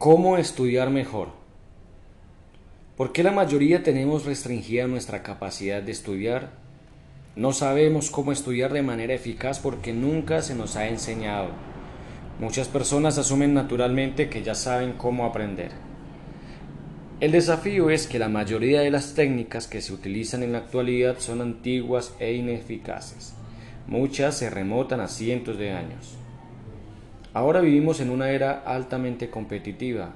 ¿Cómo estudiar mejor? ¿Por qué la mayoría tenemos restringida nuestra capacidad de estudiar? No sabemos cómo estudiar de manera eficaz porque nunca se nos ha enseñado. Muchas personas asumen naturalmente que ya saben cómo aprender. El desafío es que la mayoría de las técnicas que se utilizan en la actualidad son antiguas e ineficaces. Muchas se remotan a cientos de años. Ahora vivimos en una era altamente competitiva,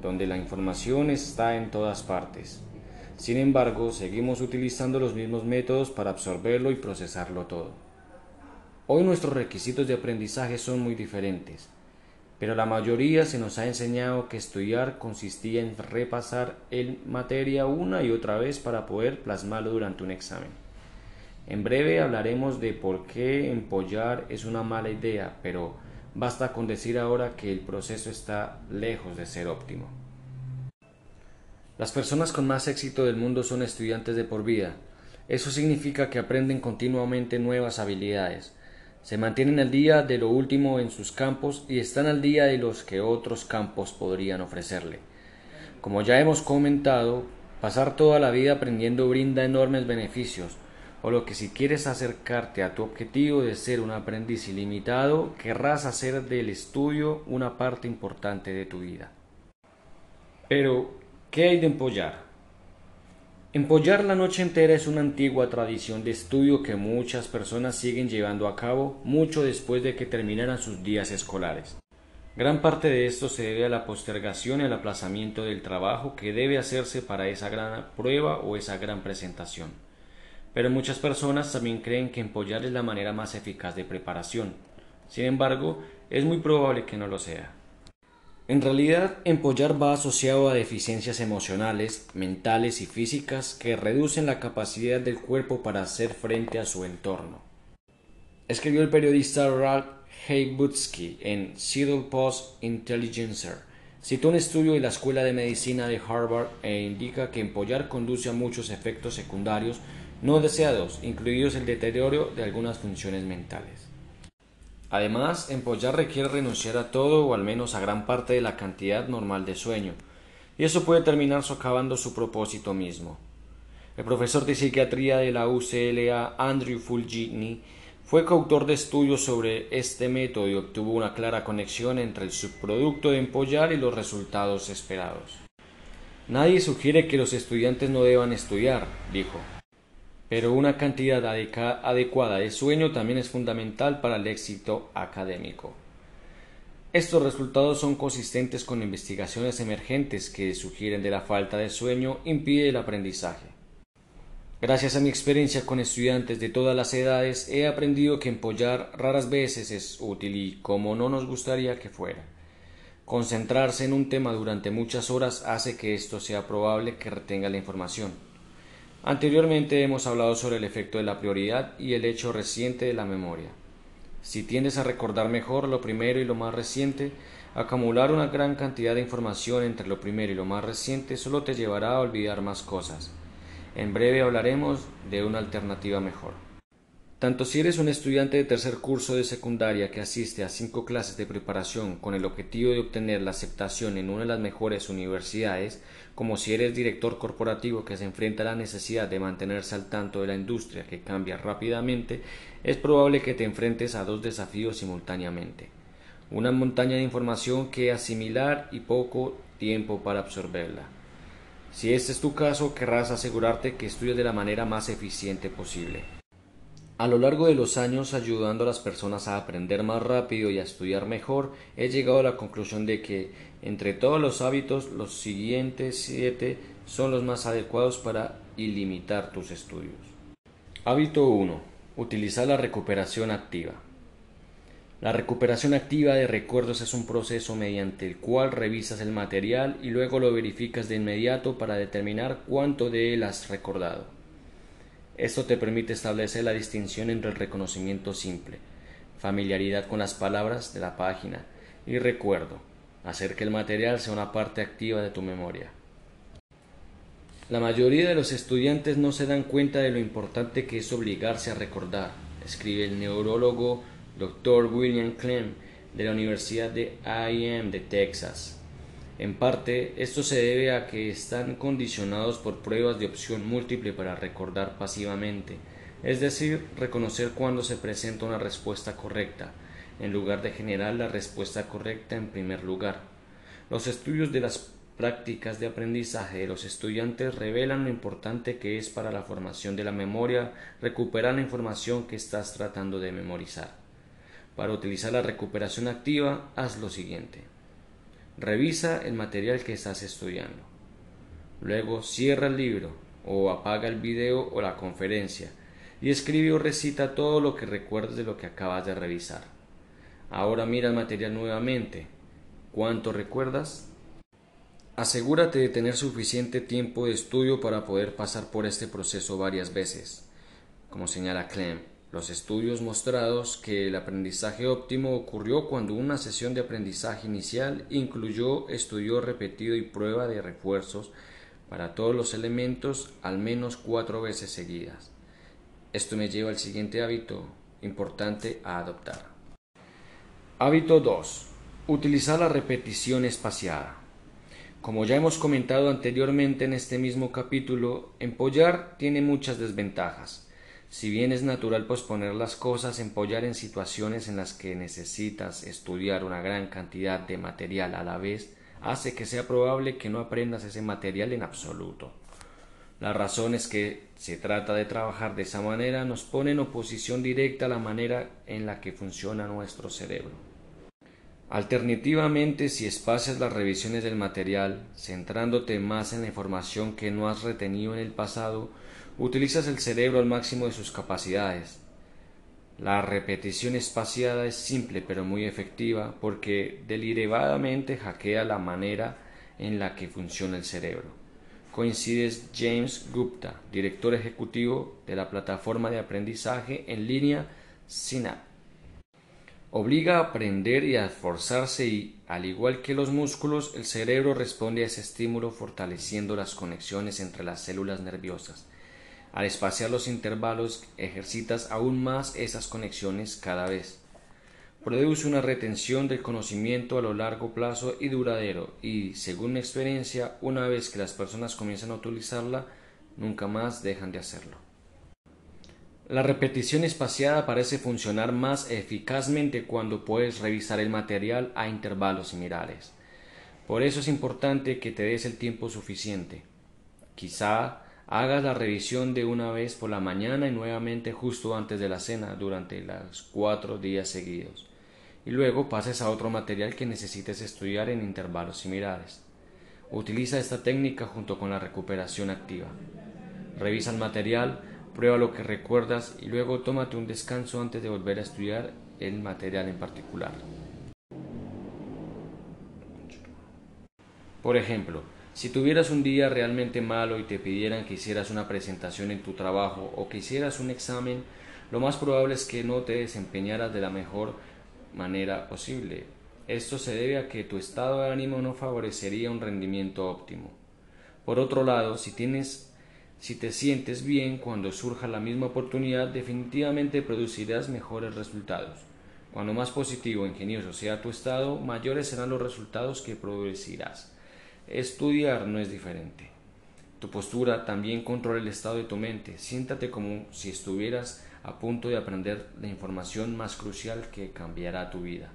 donde la información está en todas partes. Sin embargo, seguimos utilizando los mismos métodos para absorberlo y procesarlo todo. Hoy nuestros requisitos de aprendizaje son muy diferentes, pero la mayoría se nos ha enseñado que estudiar consistía en repasar el materia una y otra vez para poder plasmarlo durante un examen. En breve hablaremos de por qué empollar es una mala idea, pero Basta con decir ahora que el proceso está lejos de ser óptimo. Las personas con más éxito del mundo son estudiantes de por vida. Eso significa que aprenden continuamente nuevas habilidades, se mantienen al día de lo último en sus campos y están al día de los que otros campos podrían ofrecerle. Como ya hemos comentado, pasar toda la vida aprendiendo brinda enormes beneficios, o lo que si quieres acercarte a tu objetivo de ser un aprendiz ilimitado, querrás hacer del estudio una parte importante de tu vida. Pero, ¿qué hay de empollar? Empollar la noche entera es una antigua tradición de estudio que muchas personas siguen llevando a cabo mucho después de que terminaran sus días escolares. Gran parte de esto se debe a la postergación y al aplazamiento del trabajo que debe hacerse para esa gran prueba o esa gran presentación. Pero muchas personas también creen que empollar es la manera más eficaz de preparación. Sin embargo, es muy probable que no lo sea. En realidad, empollar va asociado a deficiencias emocionales, mentales y físicas que reducen la capacidad del cuerpo para hacer frente a su entorno. Escribió el periodista Ralph Heibutsky en Seattle Post Intelligencer. Citó un estudio de la Escuela de Medicina de Harvard e indica que empollar conduce a muchos efectos secundarios no deseados, incluidos el deterioro de algunas funciones mentales. Además, empollar requiere renunciar a todo o al menos a gran parte de la cantidad normal de sueño, y eso puede terminar socavando su propósito mismo. El profesor de psiquiatría de la UCLA, Andrew Fulgini, fue coautor de estudios sobre este método y obtuvo una clara conexión entre el subproducto de empollar y los resultados esperados. Nadie sugiere que los estudiantes no deban estudiar, dijo pero una cantidad adecuada de sueño también es fundamental para el éxito académico. Estos resultados son consistentes con investigaciones emergentes que sugieren que la falta de sueño impide el aprendizaje. Gracias a mi experiencia con estudiantes de todas las edades, he aprendido que empollar raras veces es útil y como no nos gustaría que fuera. Concentrarse en un tema durante muchas horas hace que esto sea probable que retenga la información. Anteriormente hemos hablado sobre el efecto de la prioridad y el hecho reciente de la memoria. Si tiendes a recordar mejor lo primero y lo más reciente, acumular una gran cantidad de información entre lo primero y lo más reciente solo te llevará a olvidar más cosas. En breve hablaremos de una alternativa mejor. Tanto si eres un estudiante de tercer curso de secundaria que asiste a cinco clases de preparación con el objetivo de obtener la aceptación en una de las mejores universidades, como si eres director corporativo que se enfrenta a la necesidad de mantenerse al tanto de la industria que cambia rápidamente, es probable que te enfrentes a dos desafíos simultáneamente. Una montaña de información que asimilar y poco tiempo para absorberla. Si este es tu caso, querrás asegurarte que estudies de la manera más eficiente posible. A lo largo de los años, ayudando a las personas a aprender más rápido y a estudiar mejor, he llegado a la conclusión de que, entre todos los hábitos, los siguientes siete son los más adecuados para ilimitar tus estudios. Hábito 1. Utilizar la recuperación activa. La recuperación activa de recuerdos es un proceso mediante el cual revisas el material y luego lo verificas de inmediato para determinar cuánto de él has recordado. Esto te permite establecer la distinción entre el reconocimiento simple, familiaridad con las palabras de la página y recuerdo, hacer que el material sea una parte activa de tu memoria. La mayoría de los estudiantes no se dan cuenta de lo importante que es obligarse a recordar, escribe el neurólogo Dr. William Clem de la Universidad de IM de Texas. En parte, esto se debe a que están condicionados por pruebas de opción múltiple para recordar pasivamente, es decir, reconocer cuando se presenta una respuesta correcta, en lugar de generar la respuesta correcta en primer lugar. Los estudios de las prácticas de aprendizaje de los estudiantes revelan lo importante que es para la formación de la memoria recuperar la información que estás tratando de memorizar. Para utilizar la recuperación activa, haz lo siguiente. Revisa el material que estás estudiando. Luego cierra el libro o apaga el video o la conferencia y escribe o recita todo lo que recuerdes de lo que acabas de revisar. Ahora mira el material nuevamente. ¿Cuánto recuerdas? Asegúrate de tener suficiente tiempo de estudio para poder pasar por este proceso varias veces. Como señala Clem, los estudios mostrados que el aprendizaje óptimo ocurrió cuando una sesión de aprendizaje inicial incluyó estudio repetido y prueba de refuerzos para todos los elementos al menos cuatro veces seguidas. Esto me lleva al siguiente hábito importante a adoptar. Hábito 2. Utilizar la repetición espaciada. Como ya hemos comentado anteriormente en este mismo capítulo, empollar tiene muchas desventajas. Si bien es natural posponer las cosas, empollar en situaciones en las que necesitas estudiar una gran cantidad de material a la vez hace que sea probable que no aprendas ese material en absoluto. La razón es que se trata de trabajar de esa manera nos pone en oposición directa a la manera en la que funciona nuestro cerebro. Alternativamente, si espacias las revisiones del material, centrándote más en la información que no has retenido en el pasado, utilizas el cerebro al máximo de sus capacidades. La repetición espaciada es simple pero muy efectiva porque deliberadamente hackea la manera en la que funciona el cerebro. Coincides James Gupta, director ejecutivo de la plataforma de aprendizaje en línea Synapse. Obliga a aprender y a esforzarse y, al igual que los músculos, el cerebro responde a ese estímulo fortaleciendo las conexiones entre las células nerviosas. Al espaciar los intervalos ejercitas aún más esas conexiones cada vez. Produce una retención del conocimiento a lo largo plazo y duradero y, según mi experiencia, una vez que las personas comienzan a utilizarla, nunca más dejan de hacerlo. La repetición espaciada parece funcionar más eficazmente cuando puedes revisar el material a intervalos similares. Por eso es importante que te des el tiempo suficiente. Quizá Hagas la revisión de una vez por la mañana y nuevamente justo antes de la cena durante los cuatro días seguidos. Y luego pases a otro material que necesites estudiar en intervalos similares. Utiliza esta técnica junto con la recuperación activa. Revisa el material, prueba lo que recuerdas y luego tómate un descanso antes de volver a estudiar el material en particular. Por ejemplo, si tuvieras un día realmente malo y te pidieran que hicieras una presentación en tu trabajo o que hicieras un examen, lo más probable es que no te desempeñaras de la mejor manera posible. Esto se debe a que tu estado de ánimo no favorecería un rendimiento óptimo. Por otro lado, si tienes si te sientes bien cuando surja la misma oportunidad, definitivamente producirás mejores resultados. Cuando más positivo e ingenioso sea tu estado, mayores serán los resultados que producirás. Estudiar no es diferente. Tu postura también controla el estado de tu mente. Siéntate como si estuvieras a punto de aprender la información más crucial que cambiará tu vida.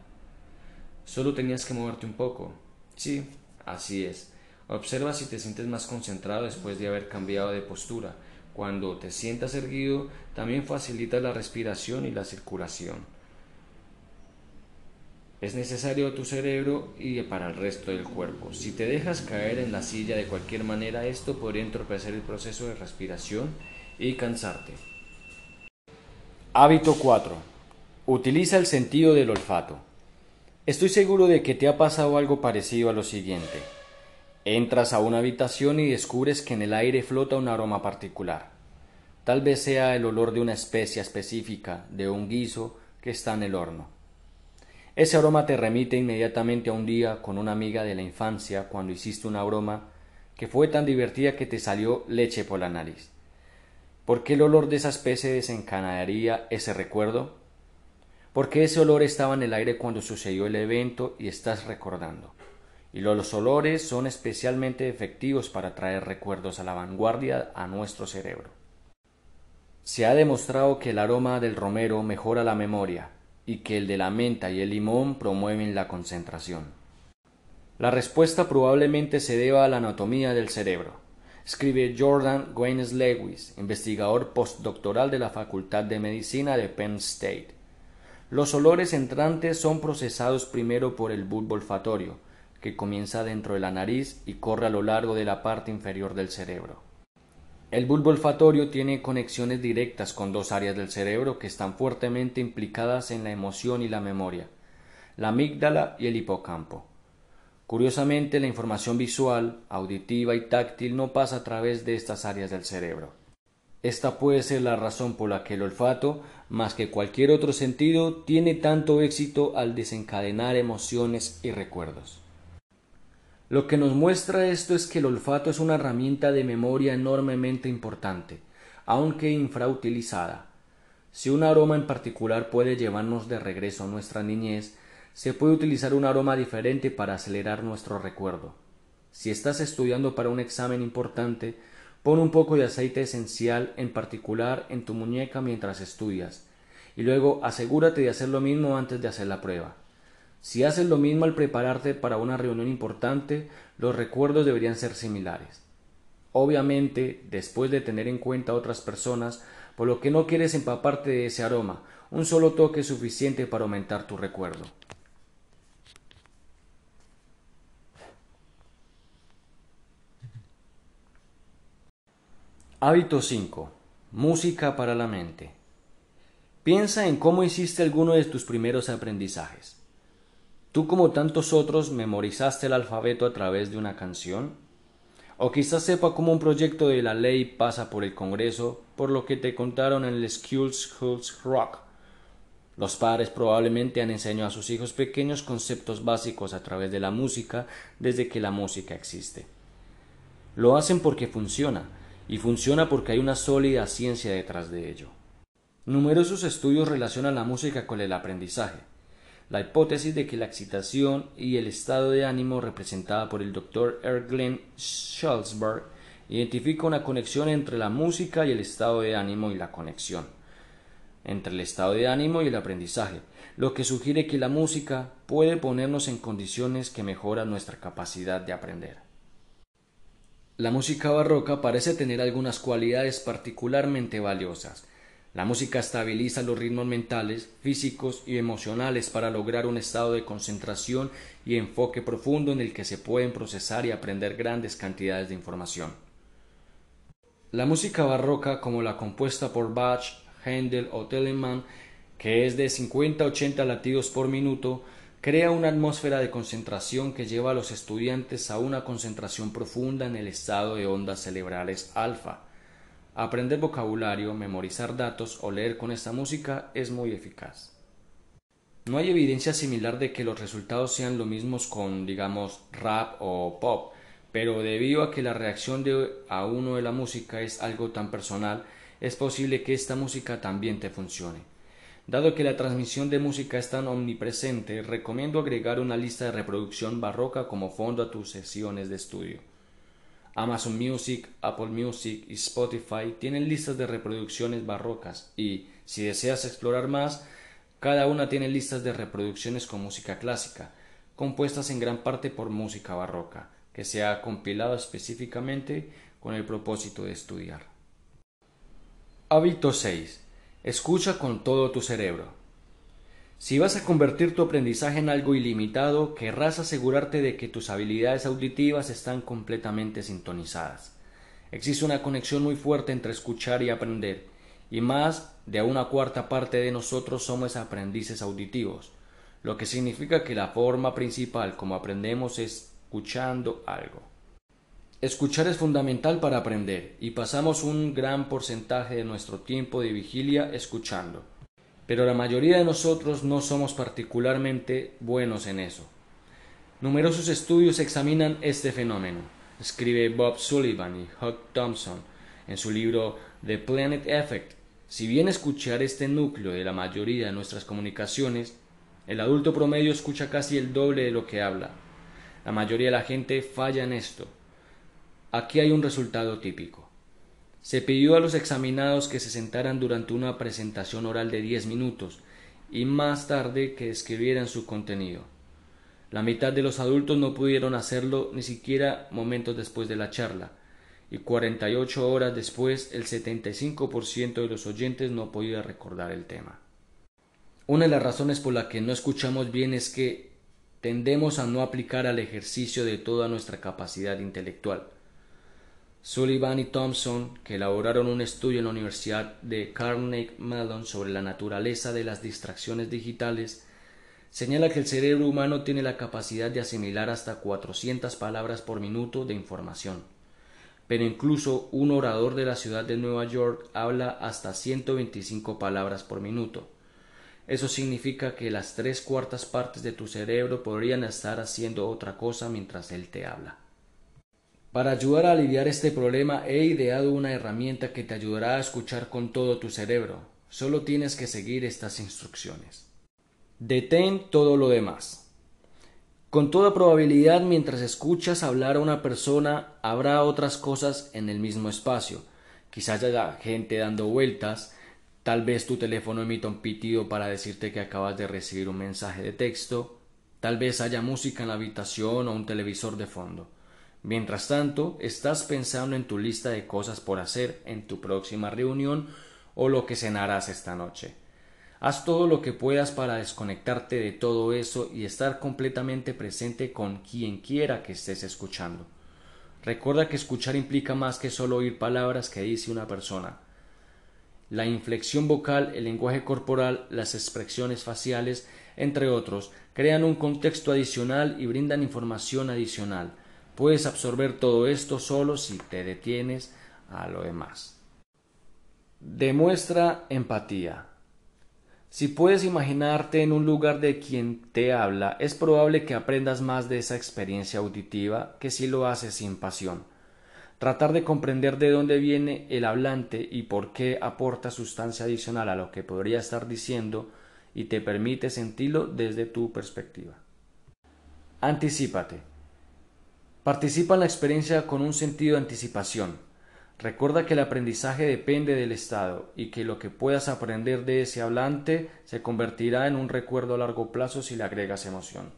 Solo tenías que moverte un poco. Sí, así es. Observa si te sientes más concentrado después de haber cambiado de postura. Cuando te sientas erguido, también facilita la respiración y la circulación es necesario a tu cerebro y para el resto del cuerpo. Si te dejas caer en la silla de cualquier manera, esto podría entorpecer el proceso de respiración y cansarte. Hábito 4. Utiliza el sentido del olfato. Estoy seguro de que te ha pasado algo parecido a lo siguiente. Entras a una habitación y descubres que en el aire flota un aroma particular. Tal vez sea el olor de una especia específica, de un guiso que está en el horno. Ese aroma te remite inmediatamente a un día con una amiga de la infancia cuando hiciste una broma que fue tan divertida que te salió leche por la nariz. ¿Por qué el olor de esa especie desencadenaría ese recuerdo? ¿Por qué ese olor estaba en el aire cuando sucedió el evento y estás recordando? y los olores son especialmente efectivos para traer recuerdos a la vanguardia a nuestro cerebro. Se ha demostrado que el aroma del romero mejora la memoria y que el de la menta y el limón promueven la concentración. La respuesta probablemente se deba a la anatomía del cerebro, escribe Jordan Gwenes Lewis, investigador postdoctoral de la Facultad de Medicina de Penn State. Los olores entrantes son procesados primero por el bulbo olfatorio, que comienza dentro de la nariz y corre a lo largo de la parte inferior del cerebro. El bulbo olfatorio tiene conexiones directas con dos áreas del cerebro que están fuertemente implicadas en la emoción y la memoria, la amígdala y el hipocampo. Curiosamente, la información visual, auditiva y táctil no pasa a través de estas áreas del cerebro. Esta puede ser la razón por la que el olfato, más que cualquier otro sentido, tiene tanto éxito al desencadenar emociones y recuerdos. Lo que nos muestra esto es que el olfato es una herramienta de memoria enormemente importante, aunque infrautilizada. Si un aroma en particular puede llevarnos de regreso a nuestra niñez, se puede utilizar un aroma diferente para acelerar nuestro recuerdo. Si estás estudiando para un examen importante, pon un poco de aceite esencial en particular en tu muñeca mientras estudias, y luego asegúrate de hacer lo mismo antes de hacer la prueba. Si haces lo mismo al prepararte para una reunión importante, los recuerdos deberían ser similares. Obviamente, después de tener en cuenta a otras personas, por lo que no quieres empaparte de ese aroma, un solo toque es suficiente para aumentar tu recuerdo. Hábito 5. Música para la mente. Piensa en cómo hiciste alguno de tus primeros aprendizajes. ¿Tú como tantos otros memorizaste el alfabeto a través de una canción? O quizás sepa cómo un proyecto de la ley pasa por el Congreso por lo que te contaron en el Schools Schools Rock. Los padres probablemente han enseñado a sus hijos pequeños conceptos básicos a través de la música desde que la música existe. Lo hacen porque funciona, y funciona porque hay una sólida ciencia detrás de ello. Numerosos estudios relacionan la música con el aprendizaje la hipótesis de que la excitación y el estado de ánimo representada por el Dr. Erglen Schulzberg identifica una conexión entre la música y el estado de ánimo y la conexión entre el estado de ánimo y el aprendizaje, lo que sugiere que la música puede ponernos en condiciones que mejoran nuestra capacidad de aprender. La música barroca parece tener algunas cualidades particularmente valiosas, la música estabiliza los ritmos mentales, físicos y emocionales para lograr un estado de concentración y enfoque profundo en el que se pueden procesar y aprender grandes cantidades de información. La música barroca, como la compuesta por Bach, Händel o Telemann, que es de 50 a 80 latidos por minuto, crea una atmósfera de concentración que lleva a los estudiantes a una concentración profunda en el estado de ondas cerebrales alfa Aprender vocabulario, memorizar datos o leer con esta música es muy eficaz. No hay evidencia similar de que los resultados sean lo mismos con, digamos, rap o pop, pero debido a que la reacción de a uno de la música es algo tan personal, es posible que esta música también te funcione. Dado que la transmisión de música es tan omnipresente, recomiendo agregar una lista de reproducción barroca como fondo a tus sesiones de estudio. Amazon Music, Apple Music y Spotify tienen listas de reproducciones barrocas y, si deseas explorar más, cada una tiene listas de reproducciones con música clásica, compuestas en gran parte por música barroca, que se ha compilado específicamente con el propósito de estudiar. Hábito 6. Escucha con todo tu cerebro. Si vas a convertir tu aprendizaje en algo ilimitado, querrás asegurarte de que tus habilidades auditivas están completamente sintonizadas. Existe una conexión muy fuerte entre escuchar y aprender, y más de una cuarta parte de nosotros somos aprendices auditivos, lo que significa que la forma principal como aprendemos es escuchando algo. Escuchar es fundamental para aprender, y pasamos un gran porcentaje de nuestro tiempo de vigilia escuchando pero la mayoría de nosotros no somos particularmente buenos en eso. Numerosos estudios examinan este fenómeno, escribe Bob Sullivan y Huck Thompson en su libro The Planet Effect. Si bien escuchar este núcleo de la mayoría de nuestras comunicaciones, el adulto promedio escucha casi el doble de lo que habla. La mayoría de la gente falla en esto. Aquí hay un resultado típico. Se pidió a los examinados que se sentaran durante una presentación oral de diez minutos y más tarde que escribieran su contenido. La mitad de los adultos no pudieron hacerlo ni siquiera momentos después de la charla, y cuarenta y ocho horas después el setenta y cinco por ciento de los oyentes no podía recordar el tema. Una de las razones por la que no escuchamos bien es que tendemos a no aplicar al ejercicio de toda nuestra capacidad intelectual. Sullivan y Thompson, que elaboraron un estudio en la Universidad de Carnegie Mellon sobre la naturaleza de las distracciones digitales, señala que el cerebro humano tiene la capacidad de asimilar hasta 400 palabras por minuto de información. Pero incluso un orador de la ciudad de Nueva York habla hasta 125 palabras por minuto. Eso significa que las tres cuartas partes de tu cerebro podrían estar haciendo otra cosa mientras él te habla. Para ayudar a aliviar este problema he ideado una herramienta que te ayudará a escuchar con todo tu cerebro. Solo tienes que seguir estas instrucciones. Detén todo lo demás. Con toda probabilidad mientras escuchas hablar a una persona habrá otras cosas en el mismo espacio. Quizás haya gente dando vueltas, tal vez tu teléfono emita un pitido para decirte que acabas de recibir un mensaje de texto, tal vez haya música en la habitación o un televisor de fondo. Mientras tanto, estás pensando en tu lista de cosas por hacer en tu próxima reunión o lo que cenarás esta noche. Haz todo lo que puedas para desconectarte de todo eso y estar completamente presente con quien quiera que estés escuchando. Recuerda que escuchar implica más que solo oír palabras que dice una persona. La inflexión vocal, el lenguaje corporal, las expresiones faciales, entre otros, crean un contexto adicional y brindan información adicional. Puedes absorber todo esto solo si te detienes a lo demás. Demuestra empatía. Si puedes imaginarte en un lugar de quien te habla, es probable que aprendas más de esa experiencia auditiva que si lo haces sin pasión. Tratar de comprender de dónde viene el hablante y por qué aporta sustancia adicional a lo que podría estar diciendo y te permite sentirlo desde tu perspectiva. Anticípate. Participa en la experiencia con un sentido de anticipación. Recuerda que el aprendizaje depende del estado y que lo que puedas aprender de ese hablante se convertirá en un recuerdo a largo plazo si le agregas emoción.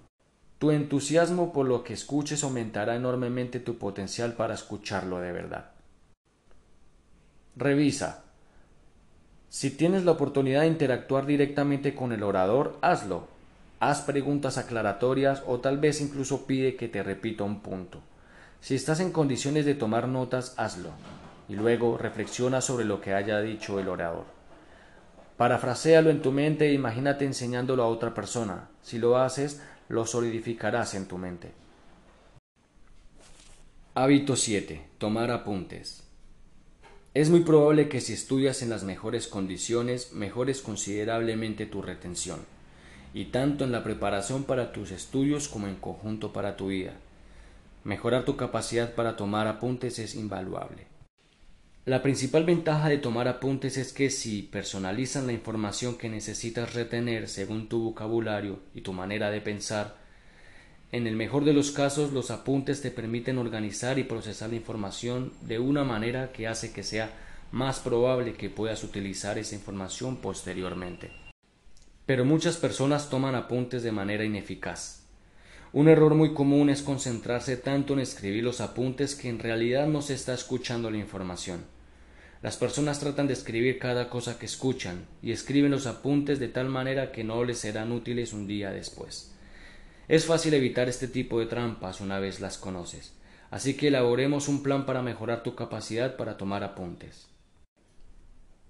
Tu entusiasmo por lo que escuches aumentará enormemente tu potencial para escucharlo de verdad. Revisa. Si tienes la oportunidad de interactuar directamente con el orador, hazlo haz preguntas aclaratorias o tal vez incluso pide que te repita un punto. Si estás en condiciones de tomar notas, hazlo y luego reflexiona sobre lo que haya dicho el orador. Parafrasealo en tu mente e imagínate enseñándolo a otra persona. Si lo haces, lo solidificarás en tu mente. Hábito 7. Tomar apuntes. Es muy probable que si estudias en las mejores condiciones, mejores considerablemente tu retención y tanto en la preparación para tus estudios como en conjunto para tu vida. Mejorar tu capacidad para tomar apuntes es invaluable. La principal ventaja de tomar apuntes es que si personalizan la información que necesitas retener según tu vocabulario y tu manera de pensar, en el mejor de los casos los apuntes te permiten organizar y procesar la información de una manera que hace que sea más probable que puedas utilizar esa información posteriormente pero muchas personas toman apuntes de manera ineficaz. Un error muy común es concentrarse tanto en escribir los apuntes que en realidad no se está escuchando la información. Las personas tratan de escribir cada cosa que escuchan y escriben los apuntes de tal manera que no les serán útiles un día después. Es fácil evitar este tipo de trampas una vez las conoces, así que elaboremos un plan para mejorar tu capacidad para tomar apuntes.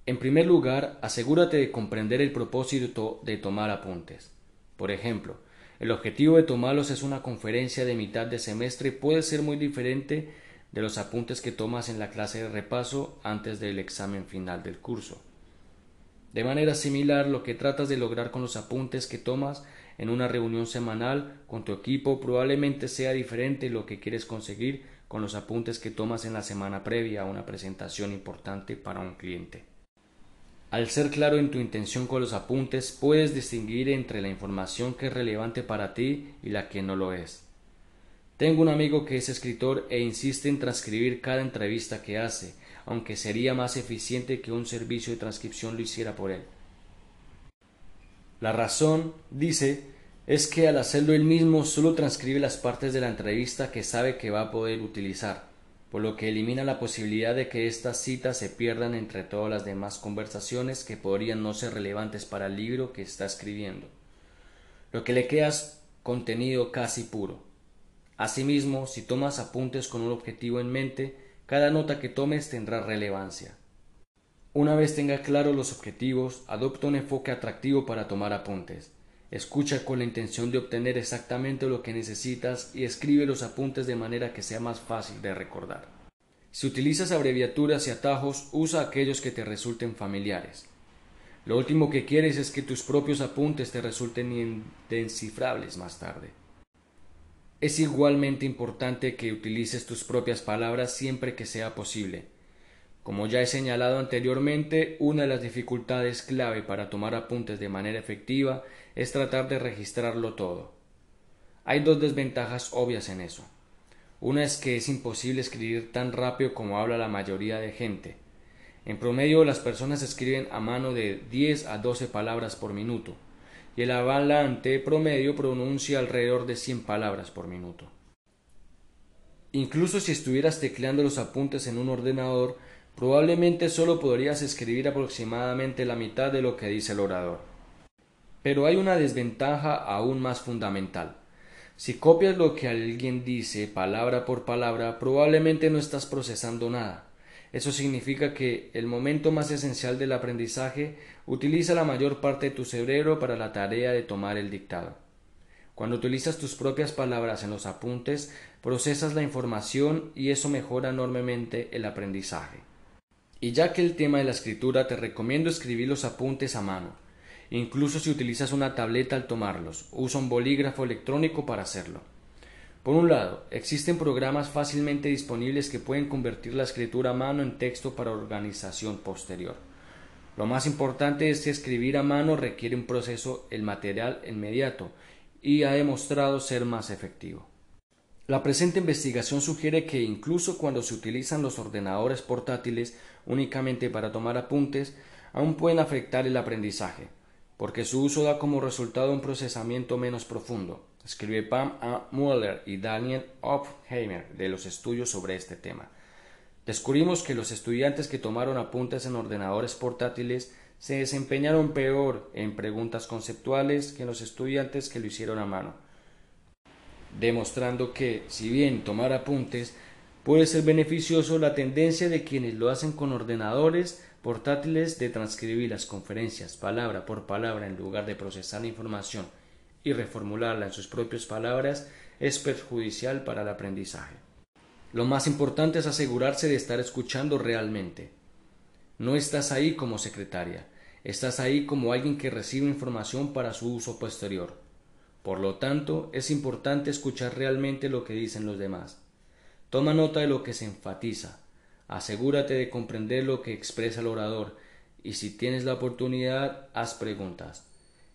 En primer lugar, asegúrate de comprender el propósito de tomar apuntes. Por ejemplo, el objetivo de tomarlos es una conferencia de mitad de semestre y puede ser muy diferente de los apuntes que tomas en la clase de repaso antes del examen final del curso. De manera similar, lo que tratas de lograr con los apuntes que tomas en una reunión semanal con tu equipo probablemente sea diferente de lo que quieres conseguir con los apuntes que tomas en la semana previa a una presentación importante para un cliente. Al ser claro en tu intención con los apuntes, puedes distinguir entre la información que es relevante para ti y la que no lo es. Tengo un amigo que es escritor e insiste en transcribir cada entrevista que hace, aunque sería más eficiente que un servicio de transcripción lo hiciera por él. La razón, dice, es que al hacerlo él mismo solo transcribe las partes de la entrevista que sabe que va a poder utilizar, por lo que elimina la posibilidad de que estas citas se pierdan entre todas las demás conversaciones que podrían no ser relevantes para el libro que está escribiendo. Lo que le queda es contenido casi puro. Asimismo, si tomas apuntes con un objetivo en mente, cada nota que tomes tendrá relevancia. Una vez tenga claros los objetivos, adopta un enfoque atractivo para tomar apuntes. Escucha con la intención de obtener exactamente lo que necesitas y escribe los apuntes de manera que sea más fácil de recordar. Si utilizas abreviaturas y atajos, usa aquellos que te resulten familiares. Lo último que quieres es que tus propios apuntes te resulten indescifrables más tarde. Es igualmente importante que utilices tus propias palabras siempre que sea posible. Como ya he señalado anteriormente, una de las dificultades clave para tomar apuntes de manera efectiva es tratar de registrarlo todo. Hay dos desventajas obvias en eso. Una es que es imposible escribir tan rápido como habla la mayoría de gente. En promedio las personas escriben a mano de 10 a 12 palabras por minuto y el avalante promedio pronuncia alrededor de 100 palabras por minuto. Incluso si estuvieras tecleando los apuntes en un ordenador, probablemente solo podrías escribir aproximadamente la mitad de lo que dice el orador. Pero hay una desventaja aún más fundamental. Si copias lo que alguien dice palabra por palabra, probablemente no estás procesando nada. Eso significa que el momento más esencial del aprendizaje utiliza la mayor parte de tu cerebro para la tarea de tomar el dictado. Cuando utilizas tus propias palabras en los apuntes, procesas la información y eso mejora enormemente el aprendizaje. Y ya que el tema de la escritura te recomiendo escribir los apuntes a mano, incluso si utilizas una tableta al tomarlos, usa un bolígrafo electrónico para hacerlo. Por un lado, existen programas fácilmente disponibles que pueden convertir la escritura a mano en texto para organización posterior. Lo más importante es que escribir a mano requiere un proceso el material inmediato y ha demostrado ser más efectivo. La presente investigación sugiere que incluso cuando se utilizan los ordenadores portátiles únicamente para tomar apuntes, aún pueden afectar el aprendizaje, porque su uso da como resultado un procesamiento menos profundo escribe Pam A. Mueller y Daniel Oppenheimer de los estudios sobre este tema. Descubrimos que los estudiantes que tomaron apuntes en ordenadores portátiles se desempeñaron peor en preguntas conceptuales que los estudiantes que lo hicieron a mano, demostrando que, si bien tomar apuntes puede ser beneficioso, la tendencia de quienes lo hacen con ordenadores portátiles de transcribir las conferencias palabra por palabra en lugar de procesar la información y reformularla en sus propias palabras es perjudicial para el aprendizaje. Lo más importante es asegurarse de estar escuchando realmente. No estás ahí como secretaria, estás ahí como alguien que recibe información para su uso posterior. Por lo tanto, es importante escuchar realmente lo que dicen los demás. Toma nota de lo que se enfatiza. Asegúrate de comprender lo que expresa el orador y si tienes la oportunidad, haz preguntas.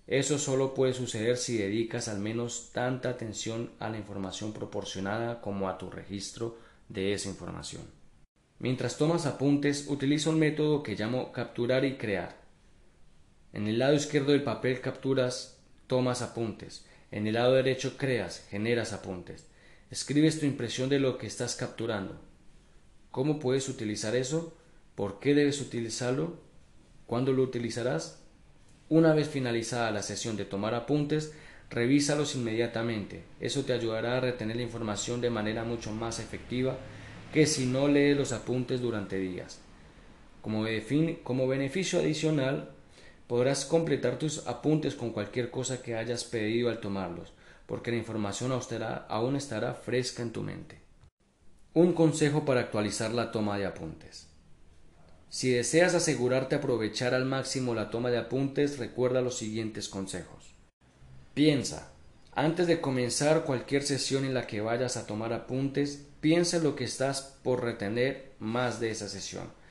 Eso solo puede suceder si dedicas al menos tanta atención a la información proporcionada como a tu registro de esa información. Mientras tomas apuntes, utiliza un método que llamo capturar y crear. En el lado izquierdo del papel capturas, tomas apuntes. En el lado derecho creas, generas apuntes. Escribes tu impresión de lo que estás capturando. ¿Cómo puedes utilizar eso? ¿Por qué debes utilizarlo? ¿Cuándo lo utilizarás? Una vez finalizada la sesión de tomar apuntes, revísalos inmediatamente. Eso te ayudará a retener la información de manera mucho más efectiva que si no lees los apuntes durante días. Como, como beneficio adicional, podrás completar tus apuntes con cualquier cosa que hayas pedido al tomarlos, porque la información aún estará fresca en tu mente. Un consejo para actualizar la toma de apuntes. Si deseas asegurarte aprovechar al máximo la toma de apuntes, recuerda los siguientes consejos. Piensa. Antes de comenzar cualquier sesión en la que vayas a tomar apuntes, piensa en lo que estás por retener más de esa sesión.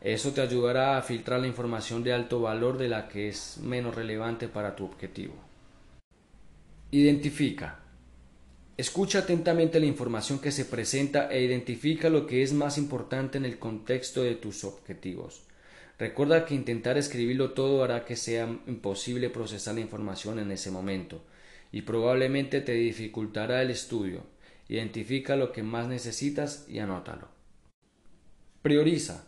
Eso te ayudará a filtrar la información de alto valor de la que es menos relevante para tu objetivo. Identifica. Escucha atentamente la información que se presenta e identifica lo que es más importante en el contexto de tus objetivos. Recuerda que intentar escribirlo todo hará que sea imposible procesar la información en ese momento y probablemente te dificultará el estudio. Identifica lo que más necesitas y anótalo. Prioriza.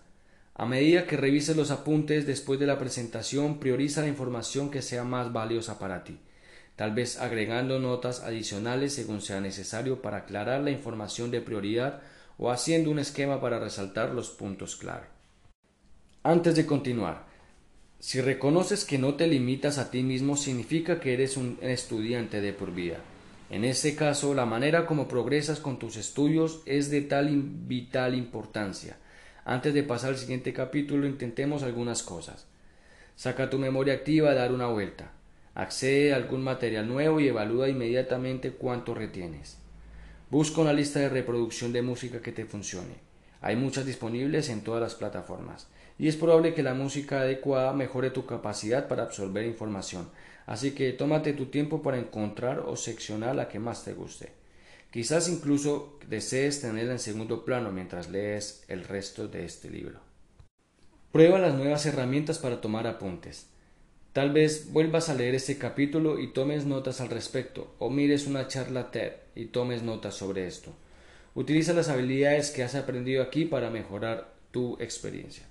A medida que revises los apuntes después de la presentación, prioriza la información que sea más valiosa para ti tal vez agregando notas adicionales según sea necesario para aclarar la información de prioridad o haciendo un esquema para resaltar los puntos clave. Antes de continuar, si reconoces que no te limitas a ti mismo significa que eres un estudiante de por vida. En este caso, la manera como progresas con tus estudios es de tal vital importancia. Antes de pasar al siguiente capítulo, intentemos algunas cosas. Saca tu memoria activa a dar una vuelta. Accede a algún material nuevo y evalúa inmediatamente cuánto retienes. Busca una lista de reproducción de música que te funcione. Hay muchas disponibles en todas las plataformas y es probable que la música adecuada mejore tu capacidad para absorber información, así que tómate tu tiempo para encontrar o seccionar la que más te guste. Quizás incluso desees tenerla en segundo plano mientras lees el resto de este libro. Prueba las nuevas herramientas para tomar apuntes. Tal vez vuelvas a leer este capítulo y tomes notas al respecto, o mires una charla TED y tomes notas sobre esto. Utiliza las habilidades que has aprendido aquí para mejorar tu experiencia.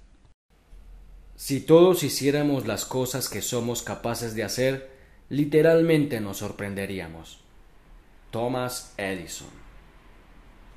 Si todos hiciéramos las cosas que somos capaces de hacer, literalmente nos sorprenderíamos. Thomas Edison